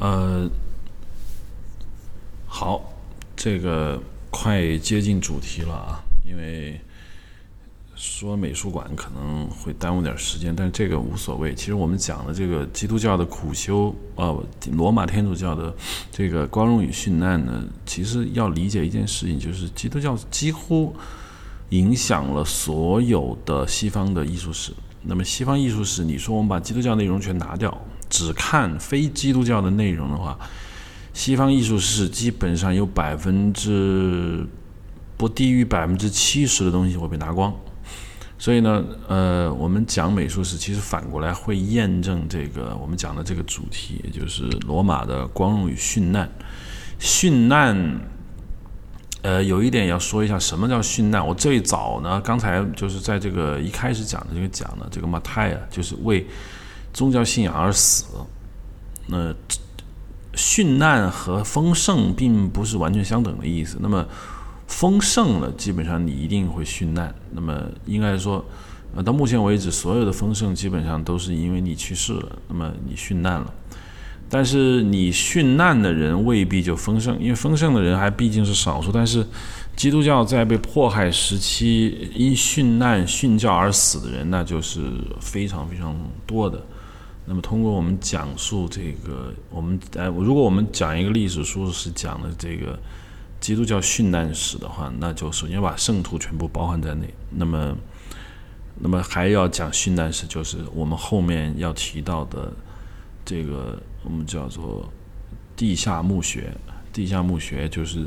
呃，好，这个快接近主题了啊，因为说美术馆可能会耽误点时间，但这个无所谓。其实我们讲的这个基督教的苦修啊，罗马天主教的这个光荣与殉难呢，其实要理解一件事情，就是基督教几乎影响了所有的西方的艺术史。那么西方艺术史，你说我们把基督教内容全拿掉？只看非基督教的内容的话，西方艺术史基本上有百分之不低于百分之七十的东西会被拿光。所以呢，呃，我们讲美术史，其实反过来会验证这个我们讲的这个主题，也就是罗马的光荣与殉难。殉难，呃，有一点要说一下，什么叫殉难？我最早呢，刚才就是在这个一开始讲的这个讲的这个马太啊，就是为。宗教信仰而死，那殉难和丰盛并不是完全相等的意思。那么丰盛了，基本上你一定会殉难。那么应该说，呃，到目前为止，所有的丰盛基本上都是因为你去世了，那么你殉难了。但是你殉难的人未必就丰盛，因为丰盛的人还毕竟是少数。但是基督教在被迫害时期因殉难殉教而死的人，那就是非常非常多的。那么，通过我们讲述这个，我们哎，如果我们讲一个历史书是讲的这个基督教殉难史的话，那就首先把圣徒全部包含在内。那么，那么还要讲殉难史，就是我们后面要提到的这个我们叫做地下墓穴。地下墓穴就是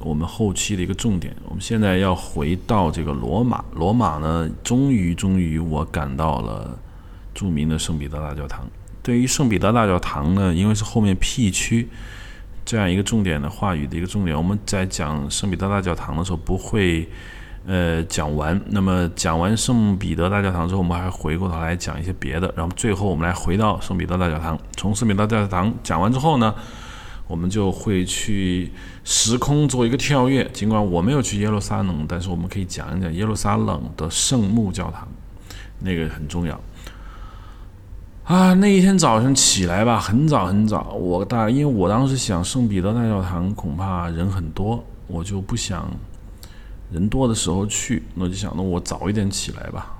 我们后期的一个重点。我们现在要回到这个罗马，罗马呢，终于，终于，我赶到了。著名的圣彼得大教堂，对于圣彼得大教堂呢，因为是后面 P 区这样一个重点的话语的一个重点，我们在讲圣彼得大教堂的时候不会呃讲完。那么讲完圣彼得大教堂之后，我们还回过头来讲一些别的。然后最后我们来回到圣彼得大教堂。从圣彼得大教堂讲完之后呢，我们就会去时空做一个跳跃。尽管我没有去耶路撒冷，但是我们可以讲一讲耶路撒冷的圣母教堂，那个很重要。啊，那一天早上起来吧，很早很早。我大，因为我当时想圣彼得大教堂恐怕人很多，我就不想人多的时候去。我就想，那我早一点起来吧。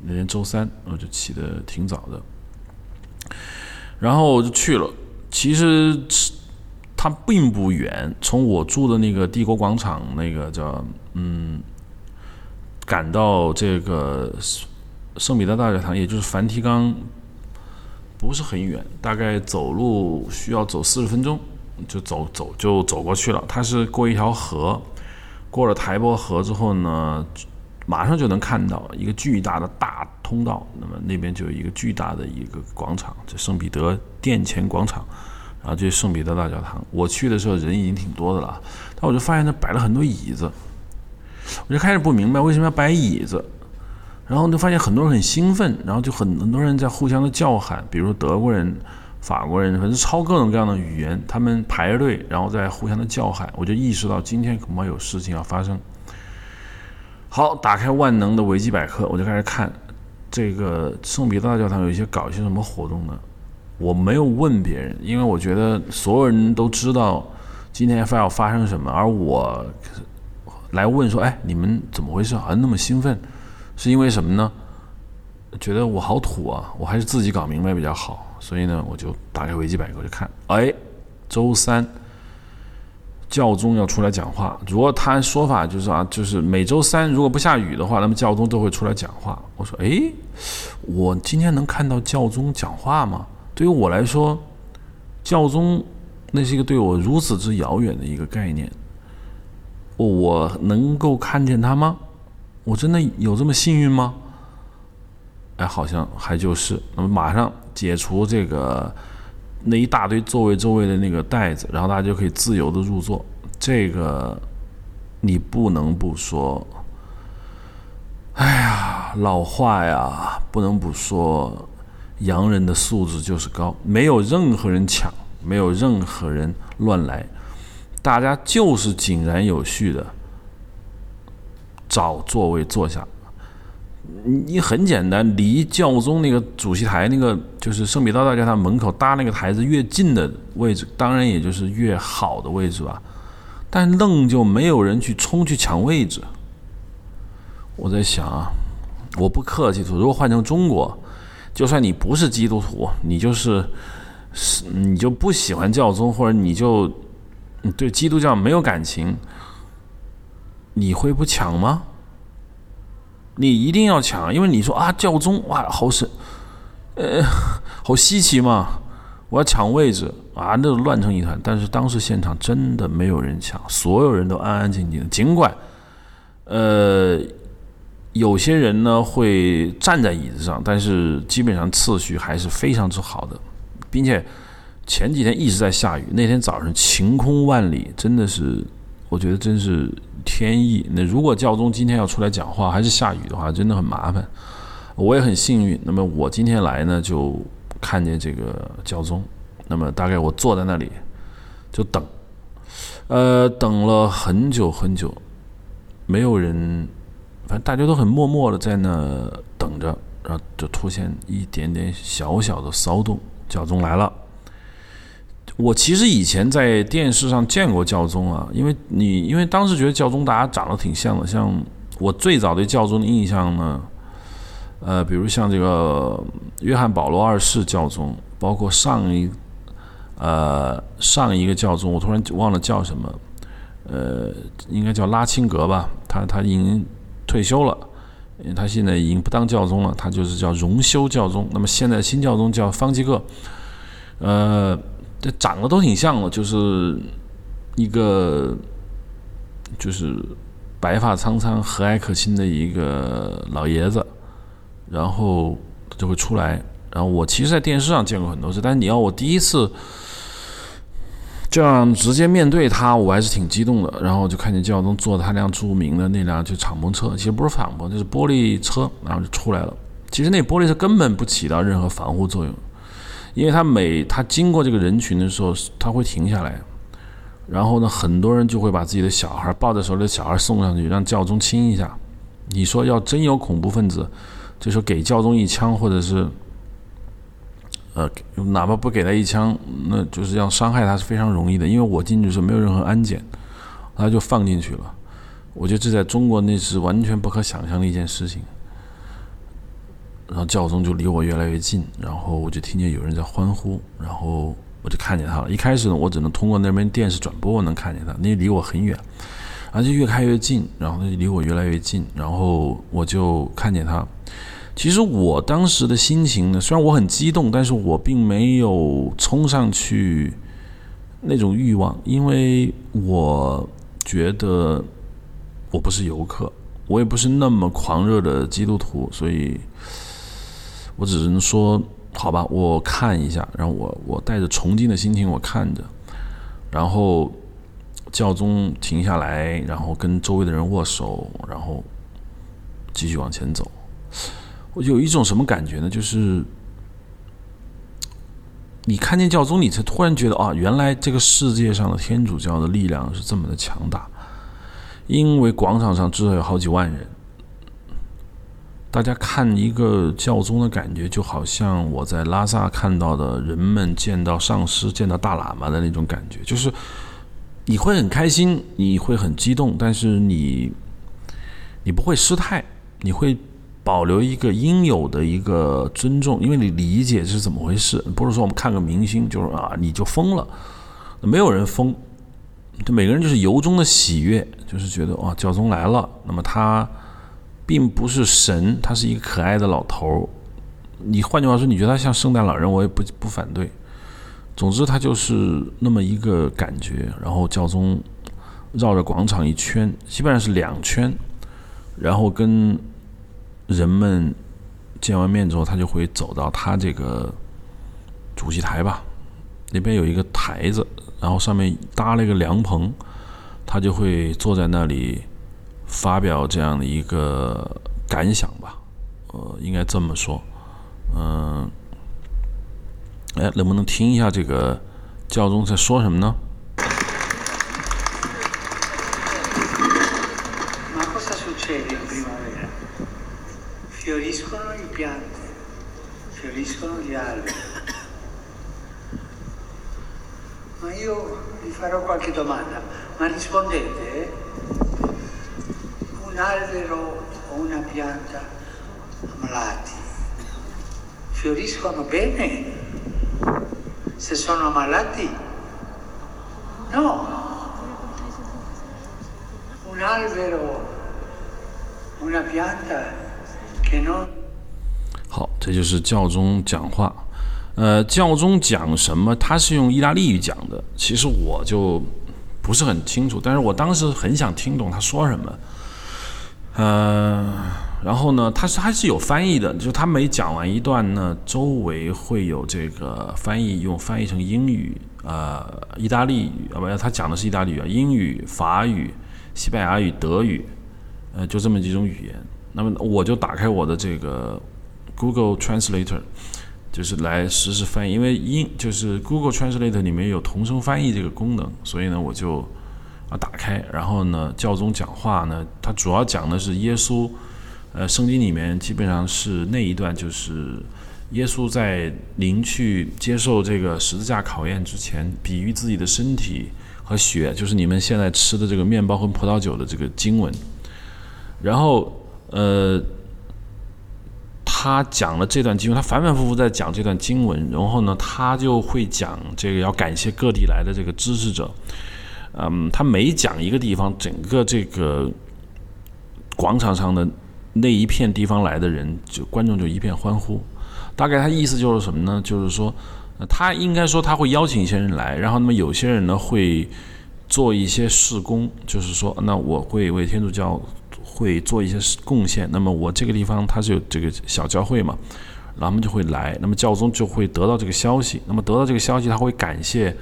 那天周三，我就起得挺早的。然后我就去了。其实它并不远，从我住的那个帝国广场那个叫嗯，赶到这个圣彼得大教堂，也就是梵蒂冈。不是很远，大概走路需要走四十分钟，就走走就走过去了。它是过一条河，过了台伯河之后呢，马上就能看到一个巨大的大通道。那么那边就有一个巨大的一个广场，就圣彼得殿前广场，然后就是圣彼得大教堂。我去的时候人已经挺多的了，但我就发现那摆了很多椅子，我就开始不明白为什么要摆椅子。然后就发现很多人很兴奋，然后就很很多人在互相的叫喊，比如德国人、法国人，反正抄各种各样的语言，他们排着队，然后在互相的叫喊。我就意识到今天恐怕有事情要发生。好，打开万能的维基百科，我就开始看这个圣彼得大教堂有一些搞一些什么活动呢？我没有问别人，因为我觉得所有人都知道今天要发生什么，而我来问说：“哎，你们怎么回事？好像那么兴奋。”是因为什么呢？觉得我好土啊，我还是自己搞明白比较好。所以呢，我就打开维基百科去看。哎，周三教宗要出来讲话。如果他说法就是啊，就是每周三如果不下雨的话，那么教宗都会出来讲话。我说，哎，我今天能看到教宗讲话吗？对于我来说，教宗那是一个对我如此之遥远的一个概念。我能够看见他吗？我真的有这么幸运吗？哎，好像还就是。那么马上解除这个那一大堆座位周围的那个袋子，然后大家就可以自由的入座。这个你不能不说。哎呀，老话呀，不能不说，洋人的素质就是高，没有任何人抢，没有任何人乱来，大家就是井然有序的。找座位坐下，你很简单，离教宗那个主席台那个就是圣彼得大教堂门口搭那个台子越近的位置，当然也就是越好的位置吧。但愣就没有人去冲去抢位置。我在想啊，我不客气说，如果换成中国，就算你不是基督徒，你就是是你就不喜欢教宗，或者你就对基督教没有感情，你会不抢吗？你一定要抢，因为你说啊，教宗哇，好神，呃，好稀奇嘛，我要抢位置啊，那都乱成一团。但是当时现场真的没有人抢，所有人都安安静静。尽管，呃，有些人呢会站在椅子上，但是基本上次序还是非常之好的，并且前几天一直在下雨，那天早上晴空万里，真的是，我觉得真是。天意。那如果教宗今天要出来讲话，还是下雨的话，真的很麻烦。我也很幸运。那么我今天来呢，就看见这个教宗。那么大概我坐在那里就等，呃，等了很久很久，没有人，反正大家都很默默的在那等着。然后就出现一点点小小的骚动，教宗来了。我其实以前在电视上见过教宗啊，因为你因为当时觉得教宗大家长得挺像的，像我最早对教宗的印象呢，呃，比如像这个约翰保罗二世教宗，包括上一呃上一个教宗，我突然忘了叫什么，呃，应该叫拉钦格吧，他他已经退休了，他现在已经不当教宗了，他就是叫荣休教宗。那么现在新教宗叫方济各，呃。这长得都挺像的，就是一个就是白发苍苍、和蔼可亲的一个老爷子，然后就会出来。然后我其实，在电视上见过很多次，但是你要我第一次这样直接面对他，我还是挺激动的。然后就看见教宗坐他辆著名的那辆就敞篷车，其实不是敞篷，就是玻璃车，然后就出来了。其实那玻璃车根本不起到任何防护作用。因为他每他经过这个人群的时候，他会停下来，然后呢，很多人就会把自己的小孩抱在手里的小孩送上去，让教宗亲一下。你说要真有恐怖分子，就说给教宗一枪，或者是，呃，哪怕不给他一枪，那就是要伤害他是非常容易的。因为我进去时候没有任何安检，他就放进去了。我觉得这在中国那是完全不可想象的一件事情。然后教宗就离我越来越近，然后我就听见有人在欢呼，然后我就看见他了。一开始呢，我只能通过那边电视转播我能看见他，那离我很远，而且越开越近，然后他就离我越来越近，然后我就看见他。其实我当时的心情呢，虽然我很激动，但是我并没有冲上去那种欲望，因为我觉得我不是游客，我也不是那么狂热的基督徒，所以。我只能说，好吧，我看一下，然后我我带着崇敬的心情我看着，然后教宗停下来，然后跟周围的人握手，然后继续往前走。我有一种什么感觉呢？就是你看见教宗，你才突然觉得啊，原来这个世界上的天主教的力量是这么的强大，因为广场上至少有好几万人。大家看一个教宗的感觉，就好像我在拉萨看到的人们见到上师、见到大喇嘛的那种感觉，就是你会很开心，你会很激动，但是你你不会失态，你会保留一个应有的一个尊重，因为你理解这是怎么回事。不是说我们看个明星就是啊你就疯了，没有人疯，就每个人就是由衷的喜悦，就是觉得哇教宗来了，那么他。并不是神，他是一个可爱的老头儿。你换句话说，你觉得他像圣诞老人，我也不不反对。总之，他就是那么一个感觉。然后教宗绕着广场一圈，基本上是两圈，然后跟人们见完面之后，他就会走到他这个主席台吧，那边有一个台子，然后上面搭了一个凉棚，他就会坐在那里。发表这样的一个感想吧，呃，应该这么说，嗯，哎，能不能听一下这个教宗在说什么呢？fioriscono gli alberi. Ma io vi farò qualche domanda, ma rispondete. Nascero una pianta malati. fioriscono bene? Se sono malati? No. Un albero, una pianta che non 好，这就是教宗讲话。呃，教宗讲什么？他是用意大利语讲的。其实我就不是很清楚，但是我当时很想听懂他说什么。呃，然后呢，他是还是有翻译的，就是他每讲完一段呢，周围会有这个翻译，用翻译成英语、呃，意大利语啊，不，他讲的是意大利语，英语、法语、西班牙语、德语，呃，就这么几种语言。那么我就打开我的这个 Google Translator，就是来实时翻译，因为英就是 Google Translator 里面有同声翻译这个功能，所以呢，我就啊打开，然后呢，教宗讲话呢，他主要讲的是耶稣，呃，圣经里面基本上是那一段，就是耶稣在临去接受这个十字架考验之前，比喻自己的身体和血，就是你们现在吃的这个面包和葡萄酒的这个经文，然后呃。他讲了这段经文，他反反复复在讲这段经文，然后呢，他就会讲这个要感谢各地来的这个支持者。嗯，他每讲一个地方，整个这个广场上的那一片地方来的人，就观众就一片欢呼。大概他意思就是什么呢？就是说，他应该说他会邀请一些人来，然后那么有些人呢会做一些事工，就是说，那我会为天主教。会做一些贡献，那么我这个地方它是有这个小教会嘛，然后他们就会来，那么教宗就会得到这个消息，那么得到这个消息，他会感谢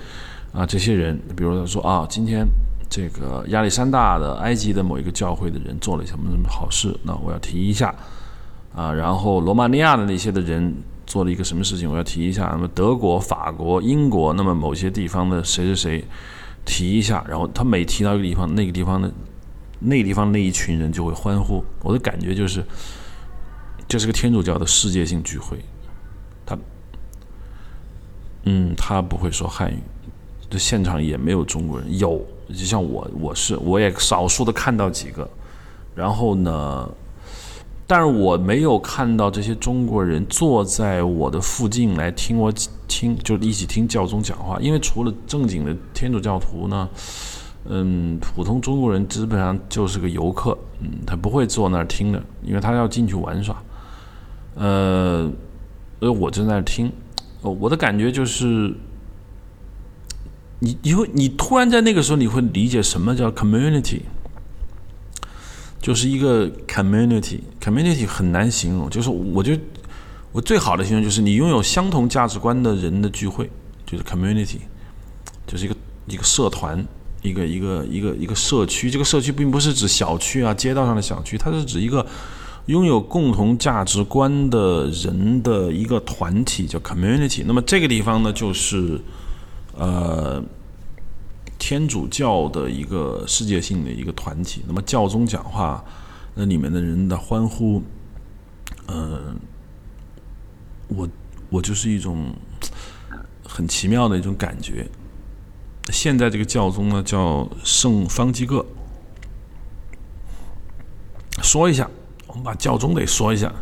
啊这些人，比如说啊，今天这个亚历山大的埃及的某一个教会的人做了什么什么好事，那我要提一下啊，然后罗马尼亚的那些的人做了一个什么事情，我要提一下，那么德国、法国、英国，那么某些地方的谁谁谁提一下，然后他每提到一个地方，那个地方的。那个地方那一群人就会欢呼，我的感觉就是，这是个天主教的世界性聚会。他，嗯，他不会说汉语，这现场也没有中国人。有，就像我，我是我也少数的看到几个，然后呢，但是我没有看到这些中国人坐在我的附近来听我听，就是一起听教宗讲话。因为除了正经的天主教徒呢。嗯，普通中国人基本上就是个游客，嗯，他不会坐那儿听的，因为他要进去玩耍。呃，呃，我正在那听，我的感觉就是，你，你会，你突然在那个时候，你会理解什么叫 community，就是一个 community，community 很难形容，就是我觉得我最好的形容就是你拥有相同价值观的人的聚会，就是 community，就是一个一个社团。一个一个一个一个社区，这个社区并不是指小区啊，街道上的小区，它是指一个拥有共同价值观的人的一个团体，叫 community。那么这个地方呢，就是呃天主教的一个世界性的一个团体。那么教宗讲话，那里面的人的欢呼，嗯，我我就是一种很奇妙的一种感觉。现在这个教宗呢，叫圣方济各。说一下，我们把教宗得说一下。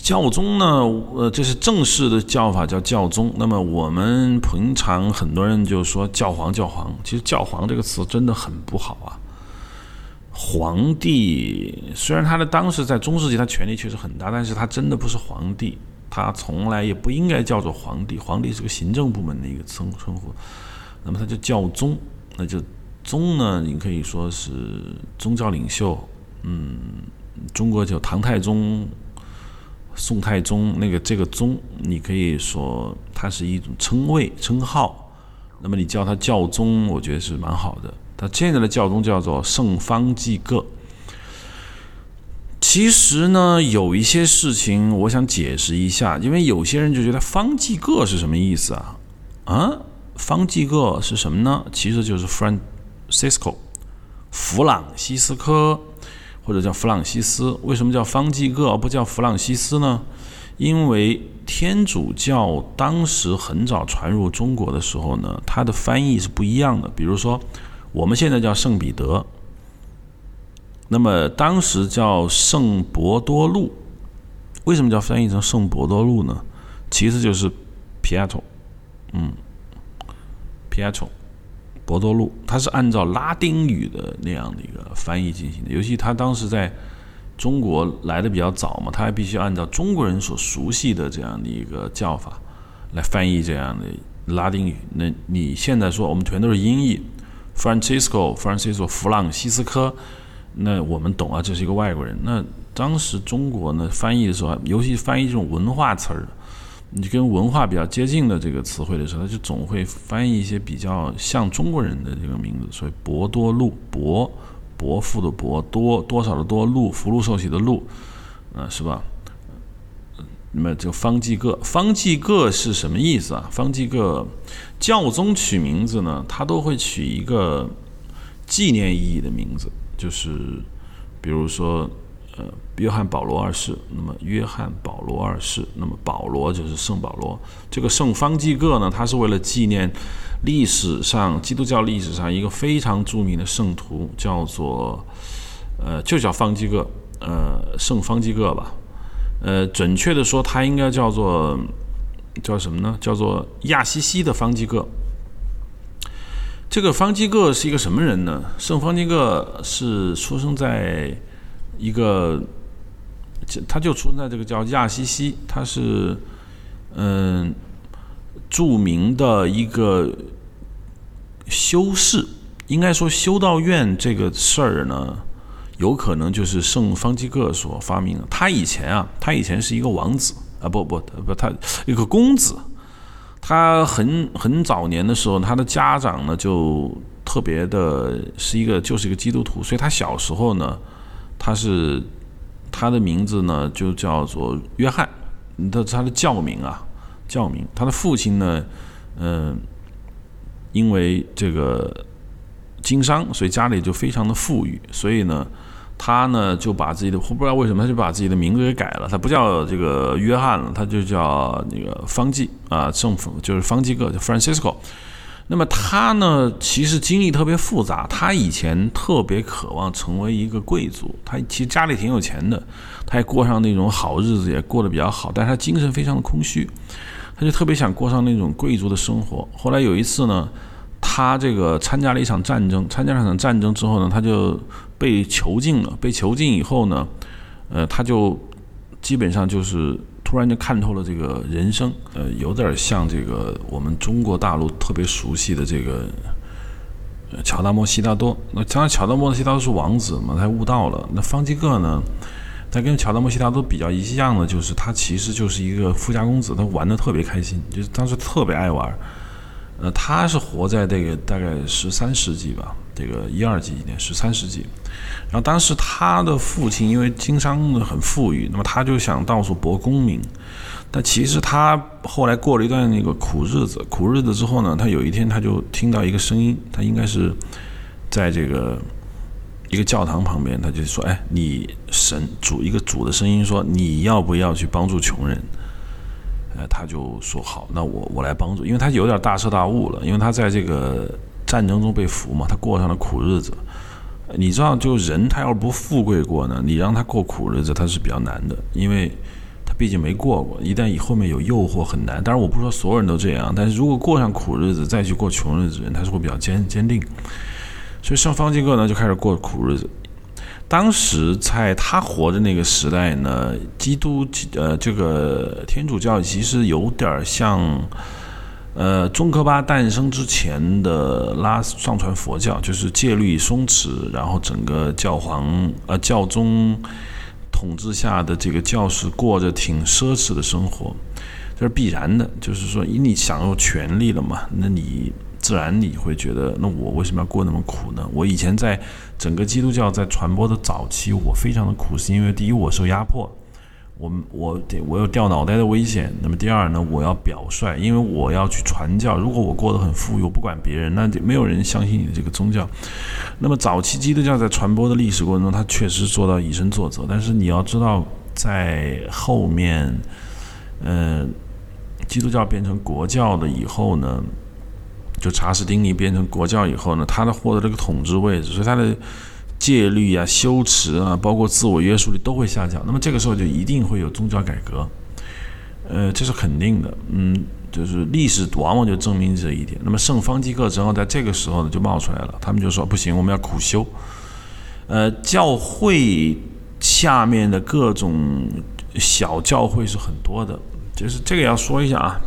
教宗呢，呃，这是正式的叫法，叫教宗。那么我们平常很多人就说教皇，教皇。其实教皇这个词真的很不好啊。皇帝虽然他的当时在中世纪他权力确实很大，但是他真的不是皇帝，他从来也不应该叫做皇帝。皇帝是个行政部门的一个称称呼。那么他就教宗，那就宗呢？你可以说是宗教领袖，嗯，中国就唐太宗、宋太宗，那个这个宗，你可以说它是一种称谓、称号。那么你叫他教宗，我觉得是蛮好的。他现在的教宗叫做圣方济各。其实呢，有一些事情我想解释一下，因为有些人就觉得方济各是什么意思啊？啊？方济各是什么呢？其实就是 Francisco，弗朗西斯科，或者叫弗朗西斯。为什么叫方济各而不叫弗朗西斯呢？因为天主教当时很早传入中国的时候呢，它的翻译是不一样的。比如说，我们现在叫圣彼得，那么当时叫圣伯多禄。为什么叫翻译成圣伯多禄呢？其实就是 Pietro，嗯，Pietro，博多禄，它是按照拉丁语的那样的一个翻译进行的。尤其他当时在中国来的比较早嘛，他还必须按照中国人所熟悉的这样的一个叫法来翻译这样的拉丁语。那你现在说我们全都是音译，Francisco，Francisco，弗朗西斯科，那我们懂啊，这是一个外国人。那当时中国呢翻译的时候，尤其翻译这种文化词儿。你跟文化比较接近的这个词汇的时候，他就总会翻译一些比较像中国人的这个名字，所以博多禄伯伯父的伯多多少的多禄福禄寿喜的禄，啊是吧？那么就方济各，方济各是什么意思啊？方济各教宗取名字呢，他都会取一个纪念意义的名字，就是比如说。呃，约翰保罗二世，那么约翰保罗二世，那么保罗就是圣保罗。这个圣方济各呢，他是为了纪念历史上基督教历史上一个非常著名的圣徒，叫做呃，就叫方济各，呃，圣方济各吧。呃，准确的说，他应该叫做叫什么呢？叫做亚西西的方济各。这个方济各是一个什么人呢？圣方济各是出生在。一个，他就出生在这个叫亚西西，他是嗯著名的一个修士，应该说修道院这个事儿呢，有可能就是圣方济各所发明的。他以前啊，他以前是一个王子啊，不不不，他一个公子。他很很早年的时候，他的家长呢就特别的是一个就是一个基督徒，所以他小时候呢。他是他的名字呢，就叫做约翰，的他的教名啊，教名。他的父亲呢，嗯，因为这个经商，所以家里就非常的富裕，所以呢，他呢就把自己的，不知道为什么他就把自己的名字给改了，他不叫这个约翰了，他就叫那个方济啊，政府就是方济各，叫 Francisco。那么他呢，其实经历特别复杂。他以前特别渴望成为一个贵族，他其实家里挺有钱的，他也过上那种好日子，也过得比较好。但是他精神非常的空虚，他就特别想过上那种贵族的生活。后来有一次呢，他这个参加了一场战争，参加了一场战争之后呢，他就被囚禁了。被囚禁以后呢，呃，他就基本上就是。突然就看透了这个人生，呃，有点像这个我们中国大陆特别熟悉的这个乔达摩悉达多。那当然，乔达摩悉达多是王子嘛，他悟道了。那方济各呢，他跟乔达摩悉达多比较一样的，就是他其实就是一个富家公子，他玩的特别开心，就是当时特别爱玩。呃，他是活在这个大概十三世纪吧。这个一二几年，十三世纪，然后当时他的父亲因为经商很富裕，那么他就想到处博功名，但其实他后来过了一段那个苦日子，苦日子之后呢，他有一天他就听到一个声音，他应该是在这个一个教堂旁边，他就说：“哎，你神主一个主的声音说，你要不要去帮助穷人？”呃，他就说：“好，那我我来帮助。”因为他有点大彻大悟了，因为他在这个。战争中被俘嘛，他过上了苦日子。你知道，就人他要是不富贵过呢，你让他过苦日子，他是比较难的，因为他毕竟没过过。一旦以后面有诱惑，很难。当然，我不是说所有人都这样，但是如果过上苦日子再去过穷日子，人他是会比较坚坚定。所以像方济各呢就开始过苦日子。当时在他活的那个时代呢，基督呃这个天主教其实有点像。呃，宗喀巴诞生之前的拉上传佛教，就是戒律松弛，然后整个教皇呃教宗统治下的这个教士过着挺奢侈的生活，这是必然的。就是说，以你享有权利了嘛，那你自然你会觉得，那我为什么要过那么苦呢？我以前在整个基督教在传播的早期，我非常的苦，是因为第一我受压迫。我我得我有掉脑袋的危险。那么第二呢，我要表率，因为我要去传教。如果我过得很富裕，我不管别人，那就没有人相信你的这个宗教。那么早期基督教在传播的历史过程中，它确实做到以身作则。但是你要知道，在后面，嗯，基督教变成国教的以后呢，就查士丁尼变成国教以后呢，他的获得这个统治位置，所以他的戒律啊、修持啊，包括自我约束力都会下降。那么这个时候就一定会有宗教改革，呃，这是肯定的。嗯，就是历史往往就证明这一点。那么圣方济各正好在这个时候呢就冒出来了，他们就说不行，我们要苦修。呃，教会下面的各种小教会是很多的，就是这个要说一下啊。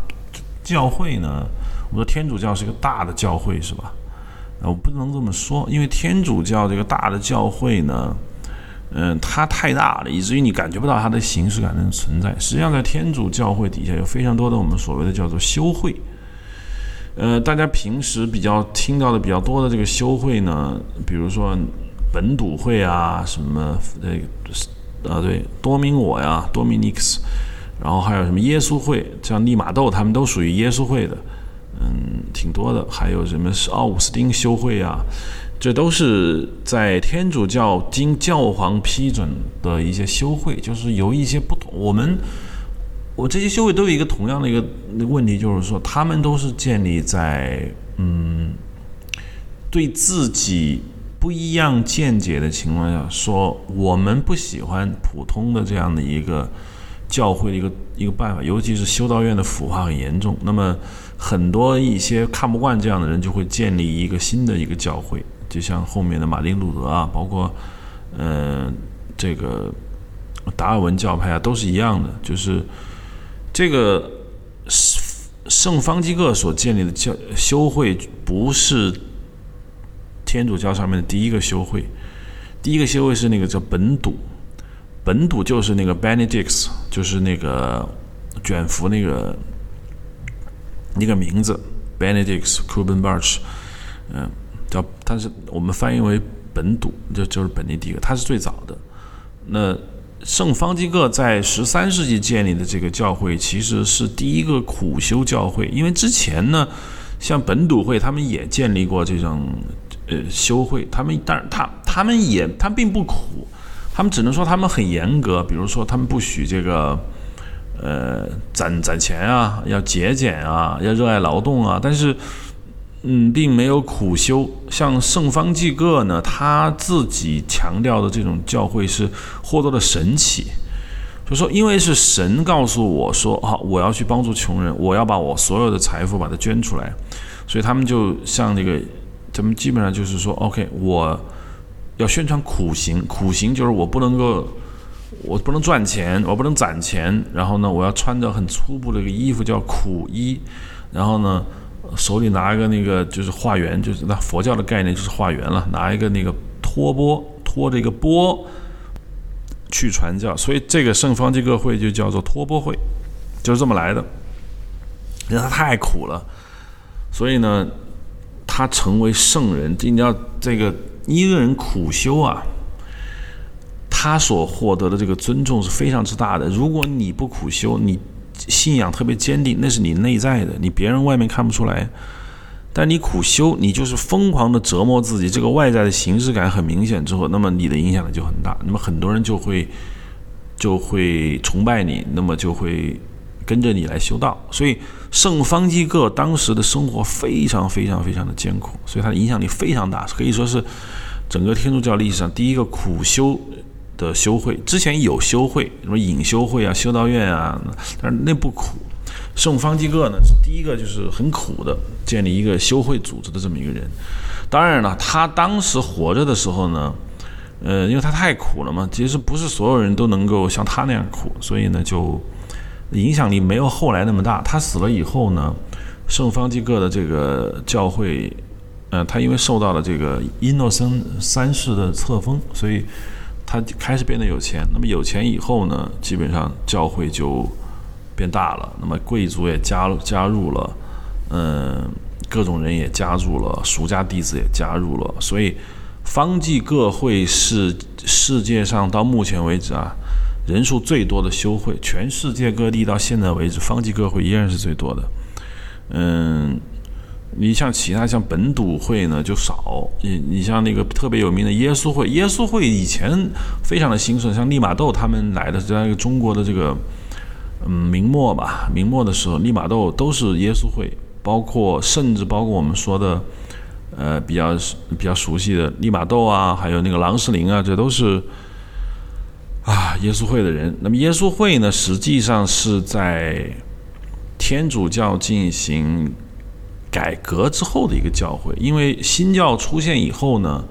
教会呢，我说天主教是一个大的教会是吧？我不能这么说，因为天主教这个大的教会呢，嗯，它太大了，以至于你感觉不到它的形式感的存在。实际上，在天主教会底下有非常多的我们所谓的叫做修会。呃，大家平时比较听到的比较多的这个修会呢，比如说。本笃会啊，什么这啊对，多明我呀，多米尼克斯，然后还有什么耶稣会，像利玛窦他们都属于耶稣会的，嗯，挺多的。还有什么是奥古斯丁修会啊，这都是在天主教经教皇批准的一些修会，就是有一些不同。我们我这些修会都有一个同样的一个问题，就是说他们都是建立在嗯对自己。不一样见解的情况下，说我们不喜欢普通的这样的一个教会的一个一个办法，尤其是修道院的腐化很严重。那么很多一些看不惯这样的人，就会建立一个新的一个教会，就像后面的马丁路德啊，包括嗯这个达尔文教派啊，都是一样的。就是这个圣方济各所建立的教修会不是。天主教上面的第一个修会，第一个修会是那个叫本笃，本笃就是那个 Benedicts，就是那个卷福那个一个名字 Benedicts k u b e n b a r c h 嗯，叫，他是我们翻译为本笃，就就是本尼迪克，他是最早的。那圣方济各在十三世纪建立的这个教会，其实是第一个苦修教会，因为之前呢，像本笃会他们也建立过这种。呃，修会他们，但是他他们也，他并不苦，他们只能说他们很严格，比如说他们不许这个，呃，攒攒钱啊，要节俭啊，要热爱劳动啊，但是，嗯，并没有苦修。像圣方济各呢，他自己强调的这种教会是获得了神奇，就说因为是神告诉我说，啊，我要去帮助穷人，我要把我所有的财富把它捐出来，所以他们就像那个。咱们基本上就是说，OK，我要宣传苦行，苦行就是我不能够，我不能赚钱，我不能攒钱，然后呢，我要穿着很粗布的一个衣服叫苦衣，然后呢，手里拿一个那个就是化缘，就是那佛教的概念就是化缘了，拿一个那个托钵，托着一个钵去传教，所以这个圣方济各会就叫做托钵会，就是这么来的，因为他太苦了，所以呢。他成为圣人，你要这个一个人苦修啊，他所获得的这个尊重是非常之大的。如果你不苦修，你信仰特别坚定，那是你内在的，你别人外面看不出来。但你苦修，你就是疯狂的折磨自己，这个外在的形式感很明显之后，那么你的影响力就很大。那么很多人就会就会崇拜你，那么就会。跟着你来修道，所以圣方济各当时的生活非常非常非常的艰苦，所以他的影响力非常大，可以说是整个天主教历史上第一个苦修的修会。之前有修会，什么隐修会啊、修道院啊，但是那不苦。圣方济各呢是第一个就是很苦的建立一个修会组织的这么一个人。当然了，他当时活着的时候呢，呃，因为他太苦了嘛，其实不是所有人都能够像他那样苦，所以呢就。影响力没有后来那么大。他死了以后呢，圣方济各的这个教会，呃，他因为受到了这个伊诺森三世的册封，所以他开始变得有钱。那么有钱以后呢，基本上教会就变大了。那么贵族也加加入了，嗯，各种人也加入了，俗家弟子也加入了。所以方济各会是世界上到目前为止啊。人数最多的修会，全世界各地到现在为止，方济各会依然是最多的。嗯，你像其他像本笃会呢就少。你你像那个特别有名的耶稣会，耶稣会以前非常的兴盛，像利玛窦他们来的，这样一个中国的这个嗯明末吧，明末的时候，利玛窦都是耶稣会，包括甚至包括我们说的，呃，比较比较熟悉的利玛窦啊，还有那个郎世林啊，这都是啊耶稣会的人。那么耶稣会呢，实际上是在天主教进行改革之后的一个教会，因为新教出现以后呢。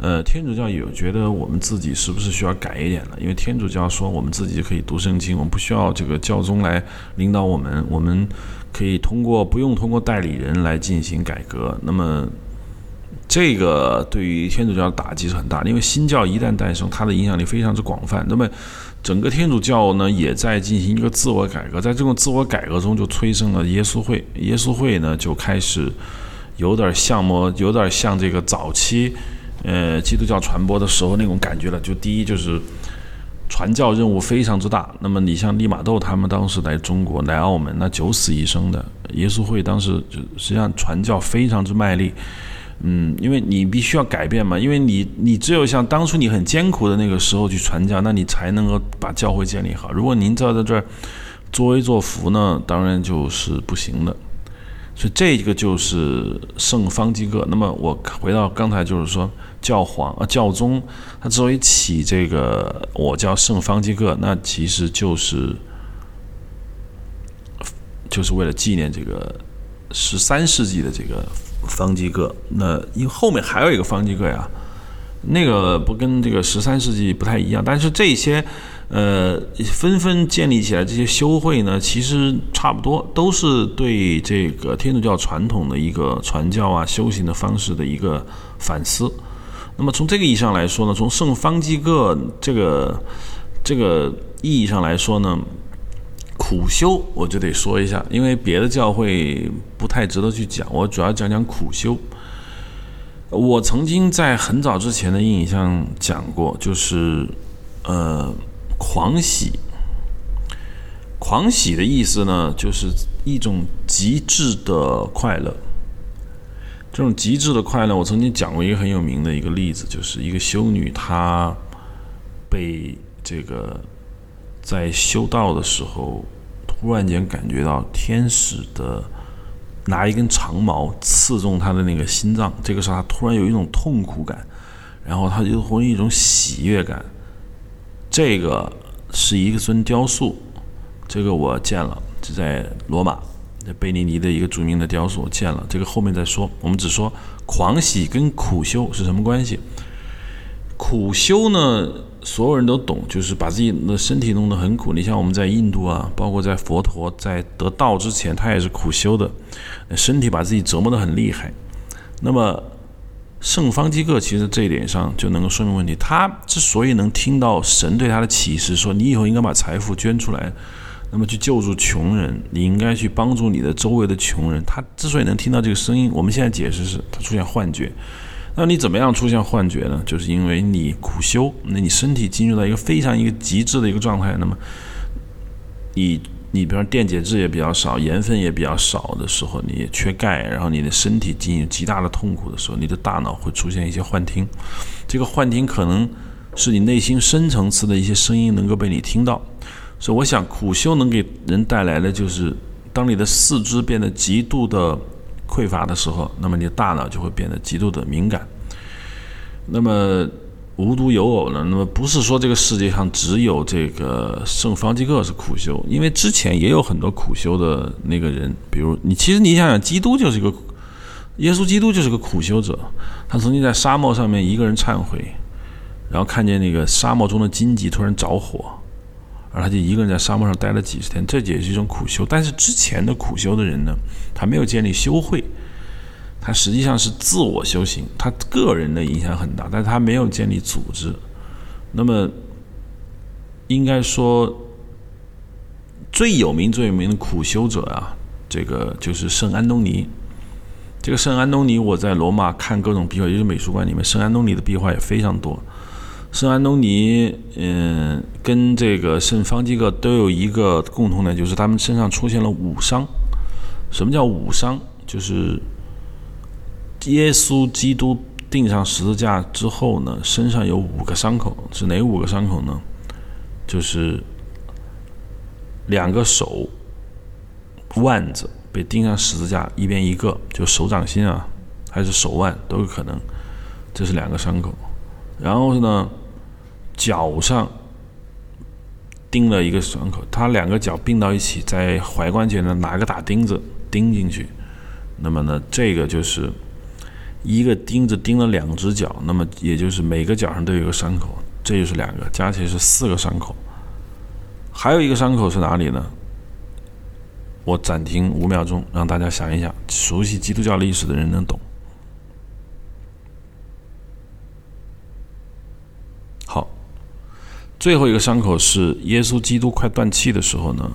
呃，天主教有觉得我们自己是不是需要改一点了？因为天主教说我们自己可以读圣经，我们不需要这个教宗来领导我们，我们可以通过不用通过代理人来进行改革。那么，这个对于天主教打击是很大的，因为新教一旦诞生，它的影响力非常之广泛。那么，整个天主教呢也在进行一个自我改革，在这种自我改革中就催生了耶稣会。耶稣会呢就开始有点像么，有点像这个早期。呃，基督教传播的时候那种感觉了，就第一就是传教任务非常之大。那么你像利玛窦他们当时来中国来澳门，那九死一生的耶稣会当时就实际上传教非常之卖力。嗯，因为你必须要改变嘛，因为你你只有像当初你很艰苦的那个时候去传教，那你才能够把教会建立好。如果您站在这儿作威作福呢，当然就是不行的。所以这个就是圣方济各。那么我回到刚才就是说。教皇啊，教宗，他之所以起这个我叫圣方济各，那其实就是就是为了纪念这个十三世纪的这个方济各。那因为后面还有一个方济各呀，那个不跟这个十三世纪不太一样。但是这些呃纷纷建立起来这些修会呢，其实差不多都是对这个天主教传统的一个传教啊、修行的方式的一个反思。那么从这个意义上来说呢，从圣方济各这个这个意义上来说呢，苦修我就得说一下，因为别的教会不太值得去讲，我主要讲讲苦修。我曾经在很早之前的印象讲过，就是呃狂喜，狂喜的意思呢，就是一种极致的快乐。这种极致的快乐，我曾经讲过一个很有名的一个例子，就是一个修女，她被这个在修道的时候，突然间感觉到天使的拿一根长矛刺中他的那个心脏，这个时候他突然有一种痛苦感，然后他就会一种喜悦感。这个是一个尊雕塑，这个我见了，是在罗马。贝尼尼的一个著名的雕塑我，见了这个后面再说。我们只说狂喜跟苦修是什么关系？苦修呢，所有人都懂，就是把自己的身体弄得很苦。你像我们在印度啊，包括在佛陀在得道之前，他也是苦修的，身体把自己折磨得很厉害。那么圣方济各其实这一点上就能够说明问题。他之所以能听到神对他的启示，说你以后应该把财富捐出来。那么去救助穷人，你应该去帮助你的周围的穷人。他之所以能听到这个声音，我们现在解释是他出现幻觉。那你怎么样出现幻觉呢？就是因为你苦修，那你身体进入到一个非常一个极致的一个状态。那么你你比方电解质也比较少，盐分也比较少的时候，你也缺钙，然后你的身体进入极大的痛苦的时候，你的大脑会出现一些幻听。这个幻听可能是你内心深层次的一些声音能够被你听到。所以，我想苦修能给人带来的就是，当你的四肢变得极度的匮乏的时候，那么你大脑就会变得极度的敏感。那么无独有偶呢？那么不是说这个世界上只有这个圣方济各是苦修，因为之前也有很多苦修的那个人，比如你，其实你想想，基督就是一个耶稣基督就是个苦修者，他曾经在沙漠上面一个人忏悔，然后看见那个沙漠中的荆棘突然着火。而他就一个人在沙漠上待了几十天，这也是一种苦修。但是之前的苦修的人呢，他没有建立修会，他实际上是自我修行，他个人的影响很大，但是他没有建立组织。那么，应该说最有名、最有名的苦修者啊，这个就是圣安东尼。这个圣安东尼，我在罗马看各种壁画，也就是美术馆里面，圣安东尼的壁画也非常多。圣安东尼，嗯，跟这个圣方济各都有一个共同点，就是他们身上出现了五伤。什么叫五伤？就是耶稣基督钉上十字架之后呢，身上有五个伤口，是哪五个伤口呢？就是两个手腕子被钉上十字架，一边一个，就手掌心啊，还是手腕都有可能。这是两个伤口。然后呢，脚上钉了一个伤口，他两个脚并到一起，在踝关节呢拿个大钉子钉进去。那么呢，这个就是一个钉子钉了两只脚，那么也就是每个脚上都有一个伤口，这就是两个，加起来是四个伤口。还有一个伤口是哪里呢？我暂停五秒钟，让大家想一想，熟悉基督教历史的人能懂。好，最后一个伤口是耶稣基督快断气的时候呢，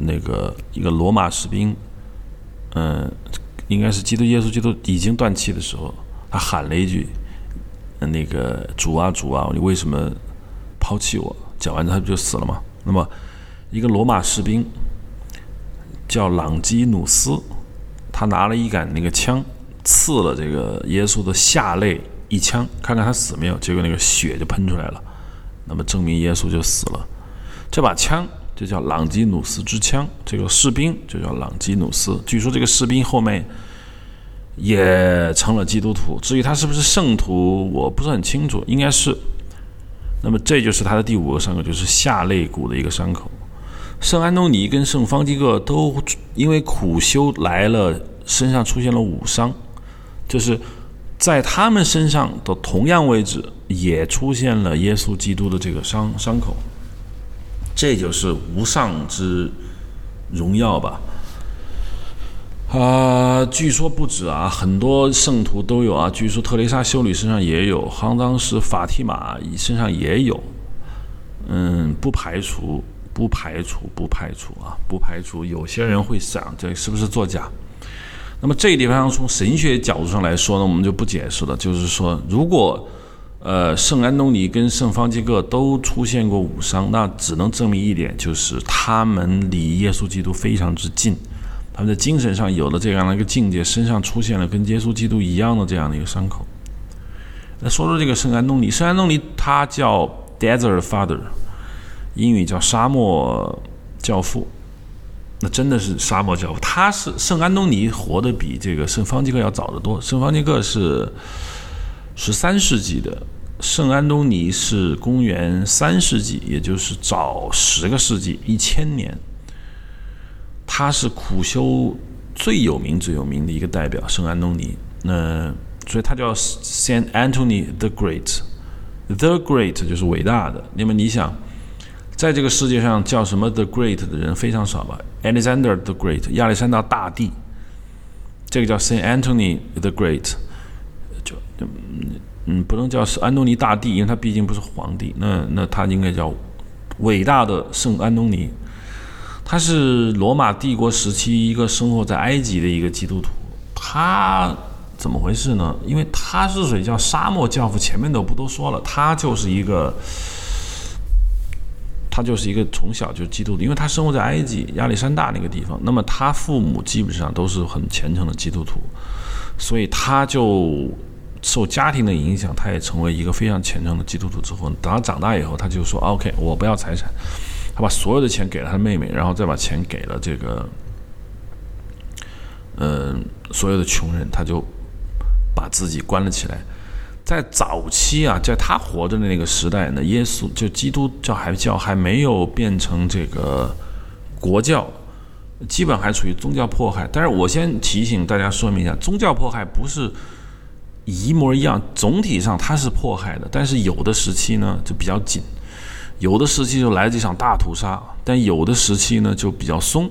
那个一个罗马士兵，嗯，应该是基督耶稣基督已经断气的时候，他喊了一句：“那个主啊主啊，你为什么抛弃我？”讲完他不就死了吗？那么，一个罗马士兵叫朗基努斯，他拿了一杆那个枪，刺了这个耶稣的下肋一枪，看看他死没有。结果那个血就喷出来了，那么证明耶稣就死了。这把枪就叫朗基努斯之枪，这个士兵就叫朗基努斯。据说这个士兵后面也成了基督徒，至于他是不是圣徒，我不是很清楚，应该是。那么这就是他的第五个伤口，就是下肋骨的一个伤口。圣安东尼跟圣方济各都因为苦修来了，身上出现了五伤，就是在他们身上的同样位置也出现了耶稣基督的这个伤伤口。这就是无上之荣耀吧。啊，据说不止啊，很多圣徒都有啊。据说特蕾莎修女身上也有，杭当时法蒂玛身上也有。嗯，不排除，不排除，不排除啊，不排除有些人会想这是不是作假。那么这个地方从神学角度上来说呢，我们就不解释了。就是说，如果呃圣安东尼跟圣方济各都出现过武伤，那只能证明一点，就是他们离耶稣基督非常之近。他们在精神上有了这样的一个境界，身上出现了跟耶稣基督一样的这样的一个伤口。那说说这个圣安东尼，圣安东尼他叫 Desert Father，英语叫沙漠教父。那真的是沙漠教父。他是圣安东尼活的比这个圣方济各要早得多。圣方济各是十三世纪的，圣安东尼是公元三世纪，也就是早十个世纪，一千年。他是苦修最有名、最有名的一个代表，圣安东尼。那所以他叫 Saint Anthony the Great，the Great 就是伟大的。那么你想，在这个世界上叫什么 the Great 的人非常少吧？Alexander the Great，亚历山大大帝，这个叫 Saint Anthony the Great，就嗯，不能叫是安东尼大帝，因为他毕竟不是皇帝。那那他应该叫伟大的圣安东尼。他是罗马帝国时期一个生活在埃及的一个基督徒，他怎么回事呢？因为他是属于叫沙漠教父，前面的我不多说了，他就是一个，他就是一个从小就基督徒，因为他生活在埃及亚历山大那个地方，那么他父母基本上都是很虔诚的基督徒，所以他就受家庭的影响，他也成为一个非常虔诚的基督徒。之后，等他长大以后，他就说：“OK，我不要财产。”他把所有的钱给了他妹妹，然后再把钱给了这个，嗯，所有的穷人，他就把自己关了起来。在早期啊，在他活着的那个时代呢，耶稣就基督教还教还没有变成这个国教，基本还处于宗教迫害。但是我先提醒大家说明一下，宗教迫害不是一模一样，总体上它是迫害的，但是有的时期呢就比较紧。有的时期就来这场大屠杀，但有的时期呢就比较松，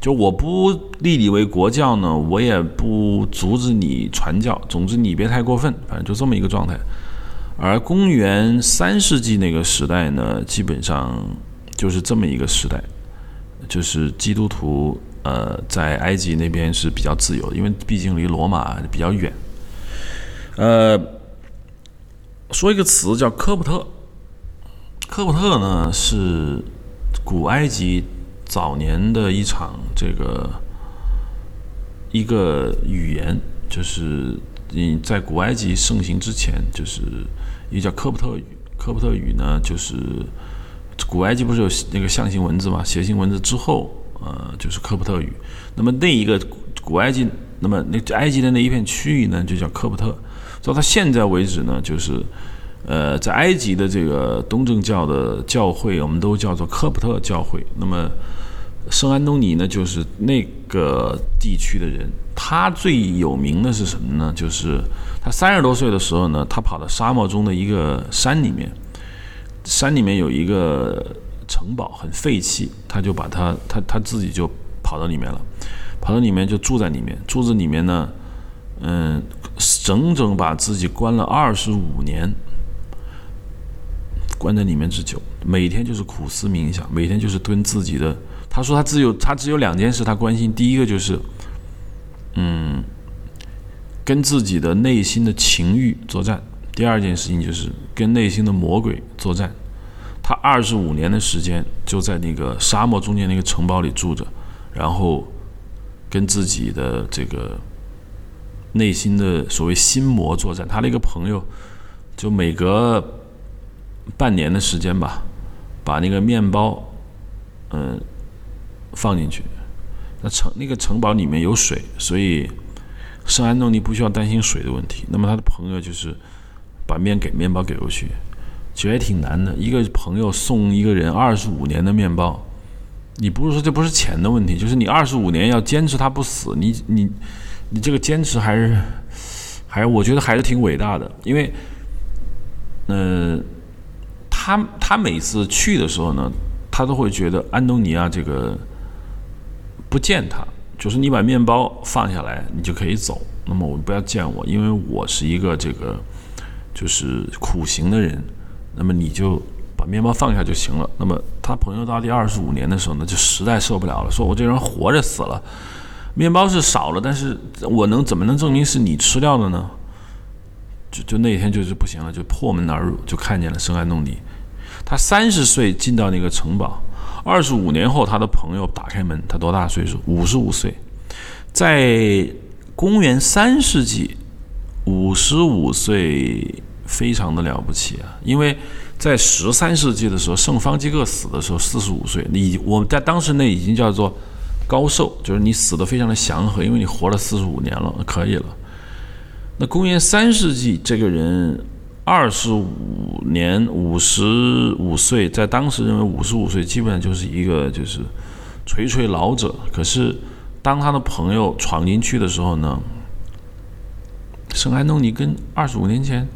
就我不立你为国教呢，我也不阻止你传教，总之你别太过分，反正就这么一个状态。而公元三世纪那个时代呢，基本上就是这么一个时代，就是基督徒呃在埃及那边是比较自由，因为毕竟离罗马比较远。呃，说一个词叫科普特。科普特呢是古埃及早年的一场这个一个语言，就是你在古埃及盛行之前，就是一个叫科普特语。科普特语呢，就是古埃及不是有那个象形文字嘛？楔形文字之后，呃，就是科普特语。那么那一个古埃及，那么那埃及的那一片区域呢，就叫科普特。到它现在为止呢，就是，呃，在埃及的这个东正教的教会，我们都叫做科普特教会。那么圣安东尼呢，就是那个地区的人。他最有名的是什么呢？就是他三十多岁的时候呢，他跑到沙漠中的一个山里面，山里面有一个城堡很废弃，他就把他他他自己就跑到里面了，跑到里面就住在里面，住在里面呢，嗯。整整把自己关了二十五年，关在里面之久，每天就是苦思冥想，每天就是跟自己的。他说他只有他只有两件事他关心，第一个就是，嗯，跟自己的内心的情欲作战；第二件事情就是跟内心的魔鬼作战。他二十五年的时间就在那个沙漠中间那个城堡里住着，然后跟自己的这个。内心的所谓心魔作战，他的一个朋友就每隔半年的时间吧，把那个面包嗯放进去。那城那个城堡里面有水，所以圣安东尼不需要担心水的问题。那么他的朋友就是把面给面包给过去，其实也挺难的。一个朋友送一个人二十五年的面包，你不是说这不是钱的问题，就是你二十五年要坚持他不死，你你。你这个坚持还是，还是我觉得还是挺伟大的，因为，嗯，他他每次去的时候呢，他都会觉得安东尼啊，这个不见他，就是你把面包放下来，你就可以走。那么我不要见我，因为我是一个这个就是苦行的人。那么你就把面包放下就行了。那么他朋友到第二十五年的时候呢，就实在受不了了，说我这人活着死了。面包是少了，但是我能怎么能证明是你吃掉的呢？就就那天就是不行了，就破门而入，就看见了圣安东尼。他三十岁进到那个城堡，二十五年后他的朋友打开门，他多大岁数？五十五岁。在公元三世纪，五十五岁非常的了不起啊！因为在十三世纪的时候，圣方济各死的时候四十五岁，你我们在当时那已经叫做。高寿就是你死的非常的祥和，因为你活了四十五年了，可以了。那公元三世纪，这个人二十五年五十五岁，在当时认为五十五岁基本上就是一个就是垂垂老者。可是当他的朋友闯进去的时候呢，圣安东尼跟二十五年前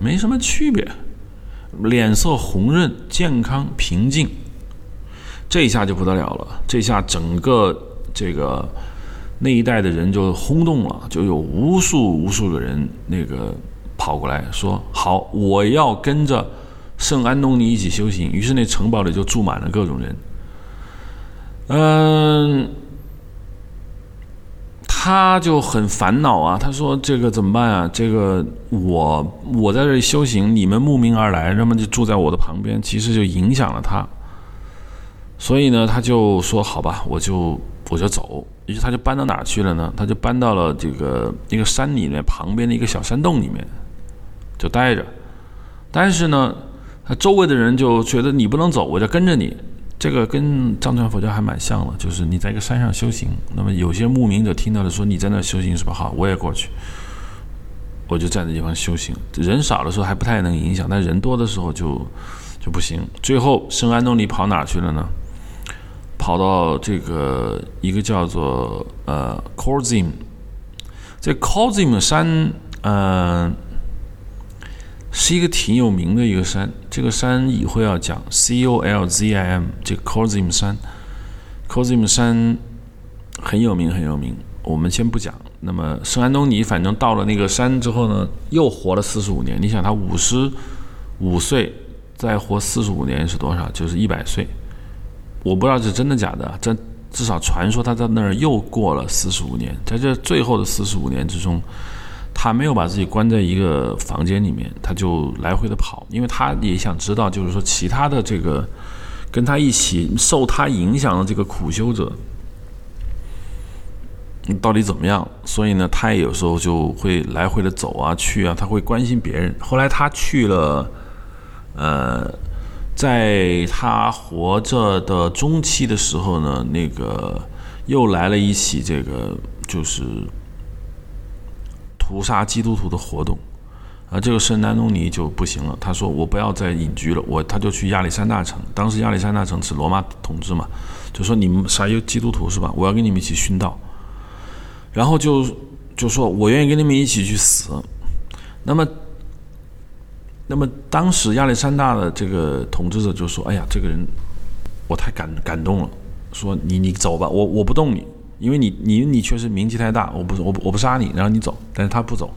没什么区别，脸色红润、健康、平静。这一下就不得了了，这下整个这个那一代的人就轰动了，就有无数无数个人那个跑过来说：“好，我要跟着圣安东尼一起修行。”于是那城堡里就住满了各种人。嗯，他就很烦恼啊，他说：“这个怎么办啊？这个我我在这里修行，你们慕名而来，那么就住在我的旁边，其实就影响了他。”所以呢，他就说：“好吧，我就我就走。”于是他就搬到哪去了呢？他就搬到了这个一个山里面旁边的一个小山洞里面，就待着。但是呢，他周围的人就觉得你不能走，我就跟着你。这个跟藏传佛教还蛮像的，就是你在一个山上修行。那么有些牧民者听到了说你在那修行是吧？好，我也过去，我就在那地方修行。人少的时候还不太能影响，但人多的时候就就不行。最后圣安东尼跑哪去了呢？跑到这个一个叫做呃 c o r z i m 这 c o r z i m 山，嗯，是一个挺有名的一个山。这个山以后要讲 C O L Z I M，这个 c o r z i m 山 c o r z i m 山很有名很有名。我们先不讲。那么圣安东尼反正到了那个山之后呢，又活了四十五年。你想他五十五岁再活四十五年是多少？就是一百岁。我不知道是真的假的，这至少传说他在那儿又过了四十五年，在这最后的四十五年之中，他没有把自己关在一个房间里面，他就来回的跑，因为他也想知道，就是说其他的这个跟他一起受他影响的这个苦修者到底怎么样，所以呢，他也有时候就会来回的走啊去啊，他会关心别人。后来他去了，呃。在他活着的中期的时候呢，那个又来了一起这个就是屠杀基督徒的活动，啊这个圣安东尼就不行了，他说我不要再隐居了，我他就去亚历山大城，当时亚历山大城是罗马统治嘛，就说你们啥有基督徒是吧？我要跟你们一起殉道，然后就就说我愿意跟你们一起去死，那么。那么当时亚历山大的这个统治者就说：“哎呀，这个人我太感感动了，说你你走吧，我我不动你，因为你你你确实名气太大，我不我我不杀你，然后你走。但是他不走，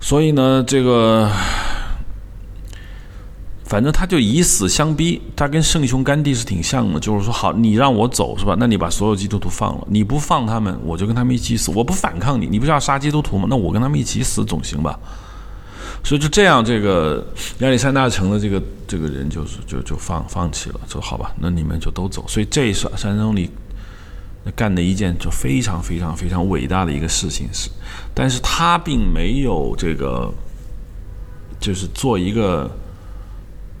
所以呢，这个反正他就以死相逼，他跟圣雄甘地是挺像的，就是说好，你让我走是吧？那你把所有基督徒放了，你不放他们，我就跟他们一起死，我不反抗你，你不是要杀基督徒吗？那我跟他们一起死总行吧？”所以就这样，这个亚历山大城的这个这个人就是就就放放弃了，说好吧，那你们就都走。所以这是山东里干的一件就非常非常非常伟大的一个事情是，但是他并没有这个就是做一个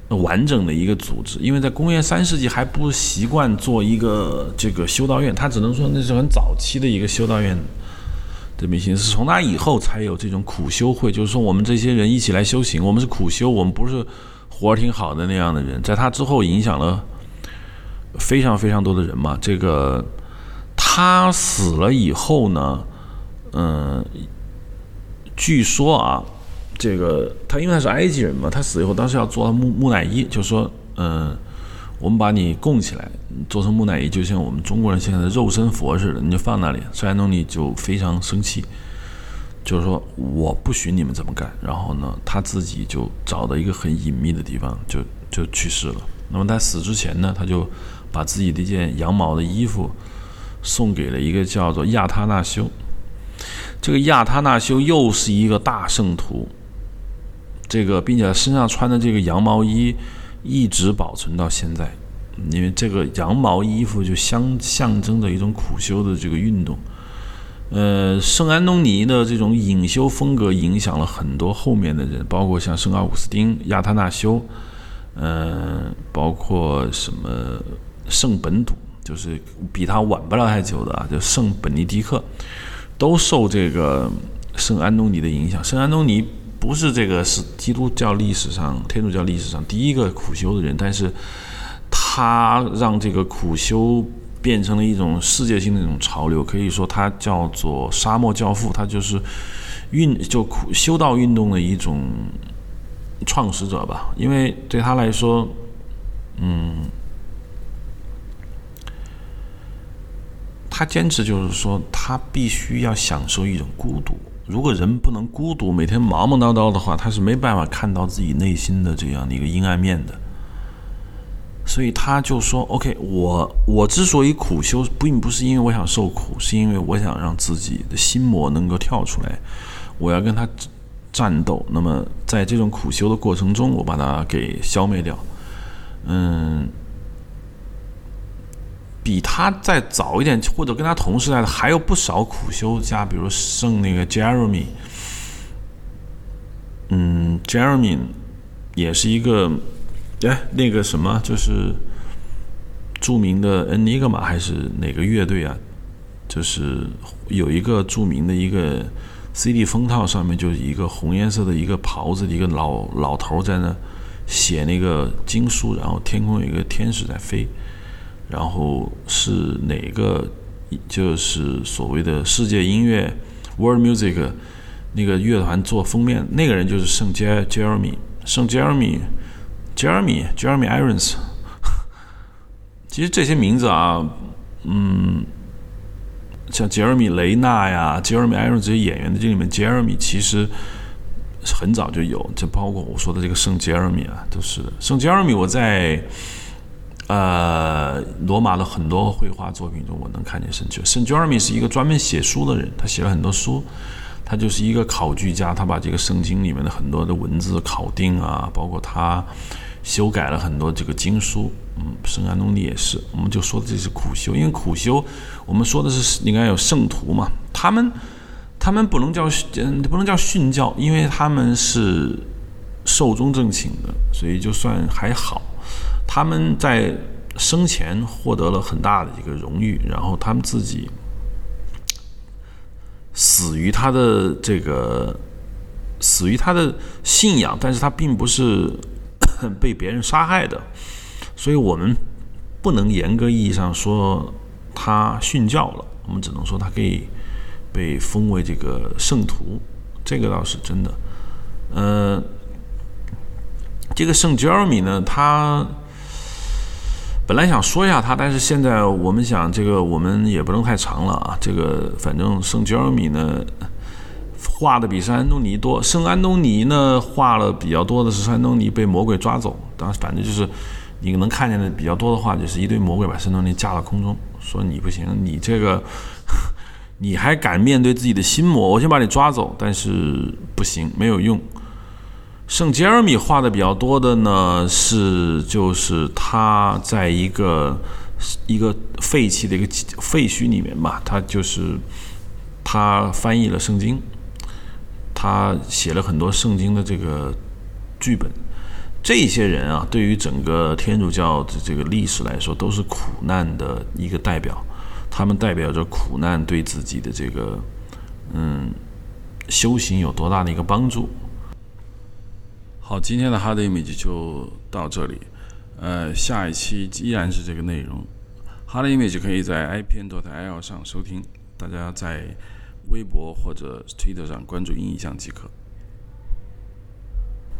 完整的一个组织，因为在公元三世纪还不习惯做一个这个修道院，他只能说那是很早期的一个修道院。这迷信是从那以后才有这种苦修会，就是说我们这些人一起来修行，我们是苦修，我们不是活儿挺好的那样的人。在他之后影响了非常非常多的人嘛。这个他死了以后呢，嗯，据说啊，这个他因为他是埃及人嘛，他死以后当时要做木木乃伊，就说嗯。我们把你供起来，做成木乃伊，就像我们中国人现在的肉身佛似的，你就放那里。塞安东尼就非常生气，就是说我不许你们这么干。然后呢，他自己就找到一个很隐秘的地方，就就去世了。那么在死之前呢，他就把自己的一件羊毛的衣服送给了一个叫做亚他那修。这个亚他那修又是一个大圣徒，这个并且身上穿的这个羊毛衣。一直保存到现在，因为这个羊毛衣服就相象征着一种苦修的这个运动。呃，圣安东尼的这种隐修风格影响了很多后面的人，包括像圣奥古斯丁、亚他那修，嗯，包括什么圣本笃，就是比他晚不了太久的啊，就圣本尼迪克，都受这个圣安东尼的影响。圣安东尼。不是这个是基督教历史上、天主教历史上第一个苦修的人，但是他让这个苦修变成了一种世界性的一种潮流，可以说他叫做沙漠教父，他就是运就苦修道运动的一种创始者吧。因为对他来说，嗯，他坚持就是说，他必须要享受一种孤独。如果人不能孤独，每天忙忙叨叨的话，他是没办法看到自己内心的这样的一个阴暗面的。所以他就说：“OK，我我之所以苦修，并不是因为我想受苦，是因为我想让自己的心魔能够跳出来，我要跟他战斗。那么在这种苦修的过程中，我把它给消灭掉。”嗯。比他再早一点，或者跟他同时代的，还有不少苦修家，比如圣那个 Jeremy，嗯，Jeremy 也是一个，哎，那个什么，就是著名的 Enigma 还是哪个乐队啊？就是有一个著名的一个 CD 封套，上面就是一个红颜色的一个袍子的一个老老头在那写那个经书，然后天空有一个天使在飞。然后是哪个？就是所谓的世界音乐 （World Music） 那个乐团做封面，那个人就是圣杰 Jeremy，圣 Jeremy，Jeremy，Jeremy Irons。其实这些名字啊，嗯，像杰瑞米·雷纳呀、杰瑞米·艾伦这些演员的这里面，Jeremy 其实很早就有，就包括我说的这个圣杰瑞米啊，都是圣杰瑞米。我在。呃，罗马的很多绘画作品中，我能看见圣杰圣 Jeremy 是一个专门写书的人，他写了很多书，他就是一个考据家，他把这个圣经里面的很多的文字考定啊，包括他修改了很多这个经书。嗯，圣安东尼也是，我们就说的这是苦修，因为苦修，我们说的是应该有圣徒嘛，他们他们不能叫嗯不能叫训教，因为他们是寿终正寝的，所以就算还好。他们在生前获得了很大的一个荣誉，然后他们自己死于他的这个死于他的信仰，但是他并不是被别人杀害的，所以我们不能严格意义上说他殉教了，我们只能说他可以被封为这个圣徒，这个倒是真的。嗯，这个圣 Jeremy 呢，他。本来想说一下他，但是现在我们想，这个我们也不能太长了啊。这个反正圣吉尔米呢画的比圣安东尼多，圣安东尼呢画了比较多的是圣安东尼被魔鬼抓走。当时反正就是你能看见的比较多的话，就是一堆魔鬼把圣安东尼架到空中，说你不行，你这个你还敢面对自己的心魔？我先把你抓走，但是不行，没有用。圣杰尔米画的比较多的呢，是就是他在一个一个废弃的一个废墟里面吧，他就是他翻译了圣经，他写了很多圣经的这个剧本。这些人啊，对于整个天主教的这个历史来说，都是苦难的一个代表。他们代表着苦难对自己的这个嗯修行有多大的一个帮助。好，今天的 Hard Image 就到这里。呃，下一期依然是这个内容。Hard Image 可以在 iPn.il 上收听，大家在微博或者 Twitter 上关注音影像即可。